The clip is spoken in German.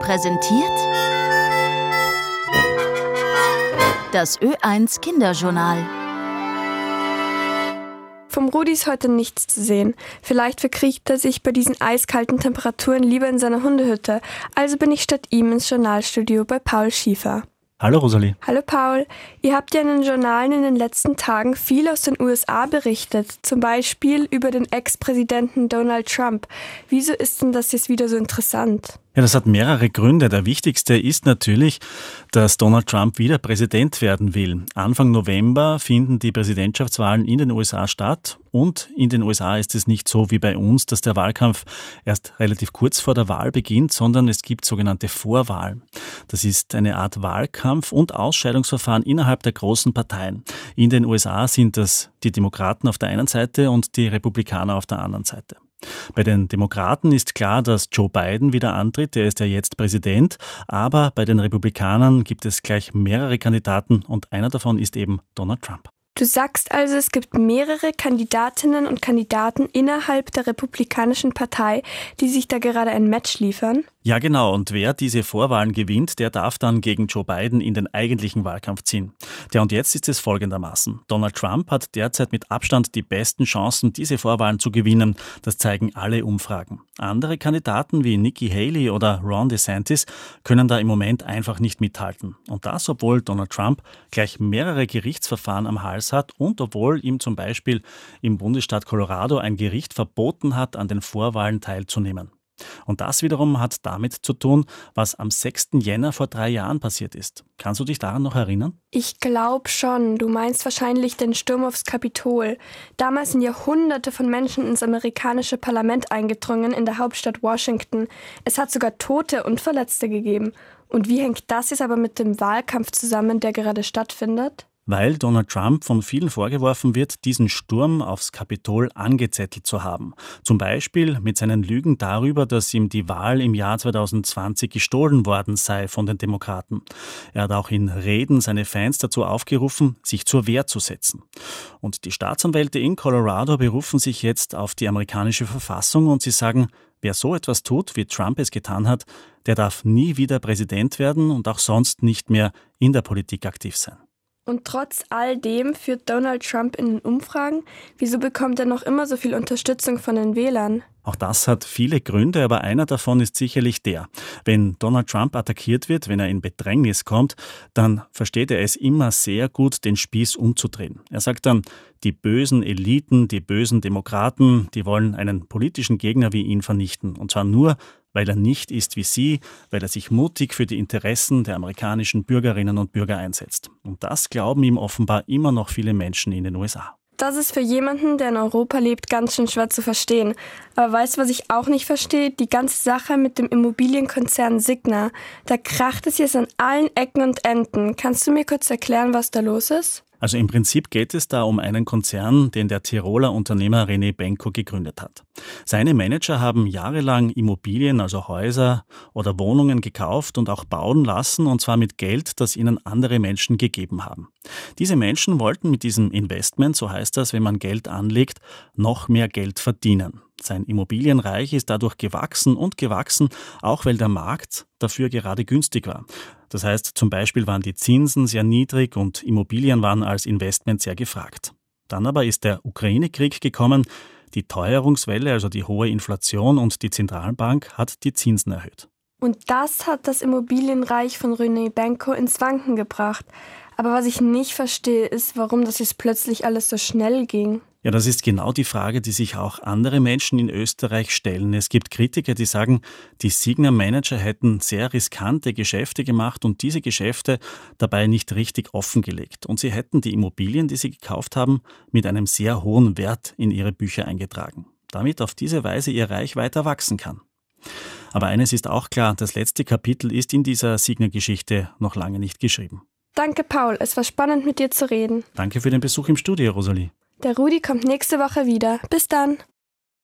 präsentiert das Ö1 Kinderjournal. Vom Rudi ist heute nichts zu sehen. Vielleicht verkriecht er sich bei diesen eiskalten Temperaturen lieber in seiner Hundehütte. Also bin ich statt ihm ins Journalstudio bei Paul Schiefer. Hallo Rosalie. Hallo Paul. Ihr habt ja in den Journalen in den letzten Tagen viel aus den USA berichtet, zum Beispiel über den Ex-Präsidenten Donald Trump. Wieso ist denn das jetzt wieder so interessant? Ja, das hat mehrere Gründe. Der wichtigste ist natürlich, dass Donald Trump wieder Präsident werden will. Anfang November finden die Präsidentschaftswahlen in den USA statt. Und in den USA ist es nicht so wie bei uns, dass der Wahlkampf erst relativ kurz vor der Wahl beginnt, sondern es gibt sogenannte Vorwahlen. Das ist eine Art Wahlkampf und Ausscheidungsverfahren innerhalb der großen Parteien. In den USA sind das die Demokraten auf der einen Seite und die Republikaner auf der anderen Seite. Bei den Demokraten ist klar, dass Joe Biden wieder antritt, der ist ja jetzt Präsident, aber bei den Republikanern gibt es gleich mehrere Kandidaten und einer davon ist eben Donald Trump. Du sagst also, es gibt mehrere Kandidatinnen und Kandidaten innerhalb der Republikanischen Partei, die sich da gerade ein Match liefern? Ja, genau. Und wer diese Vorwahlen gewinnt, der darf dann gegen Joe Biden in den eigentlichen Wahlkampf ziehen. Ja, und jetzt ist es folgendermaßen. Donald Trump hat derzeit mit Abstand die besten Chancen, diese Vorwahlen zu gewinnen. Das zeigen alle Umfragen. Andere Kandidaten wie Nikki Haley oder Ron DeSantis können da im Moment einfach nicht mithalten. Und das, obwohl Donald Trump gleich mehrere Gerichtsverfahren am Hals hat und obwohl ihm zum Beispiel im Bundesstaat Colorado ein Gericht verboten hat, an den Vorwahlen teilzunehmen. Und das wiederum hat damit zu tun, was am 6. Jänner vor drei Jahren passiert ist. Kannst du dich daran noch erinnern? Ich glaube schon. Du meinst wahrscheinlich den Sturm aufs Kapitol. Damals sind ja Hunderte von Menschen ins amerikanische Parlament eingedrungen in der Hauptstadt Washington. Es hat sogar Tote und Verletzte gegeben. Und wie hängt das jetzt aber mit dem Wahlkampf zusammen, der gerade stattfindet? Weil Donald Trump von vielen vorgeworfen wird, diesen Sturm aufs Kapitol angezettelt zu haben. Zum Beispiel mit seinen Lügen darüber, dass ihm die Wahl im Jahr 2020 gestohlen worden sei von den Demokraten. Er hat auch in Reden seine Fans dazu aufgerufen, sich zur Wehr zu setzen. Und die Staatsanwälte in Colorado berufen sich jetzt auf die amerikanische Verfassung und sie sagen, Wer so etwas tut, wie Trump es getan hat, der darf nie wieder Präsident werden und auch sonst nicht mehr in der Politik aktiv sein. Und trotz all dem führt Donald Trump in den Umfragen. Wieso bekommt er noch immer so viel Unterstützung von den Wählern? Auch das hat viele Gründe, aber einer davon ist sicherlich der. Wenn Donald Trump attackiert wird, wenn er in Bedrängnis kommt, dann versteht er es immer sehr gut, den Spieß umzudrehen. Er sagt dann, die bösen Eliten, die bösen Demokraten, die wollen einen politischen Gegner wie ihn vernichten. Und zwar nur, weil er nicht ist wie Sie, weil er sich mutig für die Interessen der amerikanischen Bürgerinnen und Bürger einsetzt. Und das glauben ihm offenbar immer noch viele Menschen in den USA. Das ist für jemanden, der in Europa lebt, ganz schön schwer zu verstehen. Aber weißt du, was ich auch nicht verstehe? Die ganze Sache mit dem Immobilienkonzern Signa. Da kracht es jetzt an allen Ecken und Enden. Kannst du mir kurz erklären, was da los ist? Also im Prinzip geht es da um einen Konzern, den der Tiroler Unternehmer René Benko gegründet hat. Seine Manager haben jahrelang Immobilien, also Häuser oder Wohnungen gekauft und auch bauen lassen, und zwar mit Geld, das ihnen andere Menschen gegeben haben. Diese Menschen wollten mit diesem Investment, so heißt das, wenn man Geld anlegt, noch mehr Geld verdienen. Sein Immobilienreich ist dadurch gewachsen und gewachsen, auch weil der Markt dafür gerade günstig war. Das heißt, zum Beispiel waren die Zinsen sehr niedrig und Immobilien waren als Investment sehr gefragt. Dann aber ist der Ukraine-Krieg gekommen, die Teuerungswelle, also die hohe Inflation und die Zentralbank hat die Zinsen erhöht. Und das hat das Immobilienreich von René Benko ins Wanken gebracht. Aber was ich nicht verstehe, ist, warum das jetzt plötzlich alles so schnell ging. Ja, das ist genau die Frage, die sich auch andere Menschen in Österreich stellen. Es gibt Kritiker, die sagen, die Signer Manager hätten sehr riskante Geschäfte gemacht und diese Geschäfte dabei nicht richtig offengelegt. Und sie hätten die Immobilien, die sie gekauft haben, mit einem sehr hohen Wert in ihre Bücher eingetragen, damit auf diese Weise ihr Reich weiter wachsen kann. Aber eines ist auch klar, das letzte Kapitel ist in dieser Signer-Geschichte noch lange nicht geschrieben. Danke, Paul. Es war spannend, mit dir zu reden. Danke für den Besuch im Studio, Rosalie. Der Rudi kommt nächste Woche wieder. Bis dann.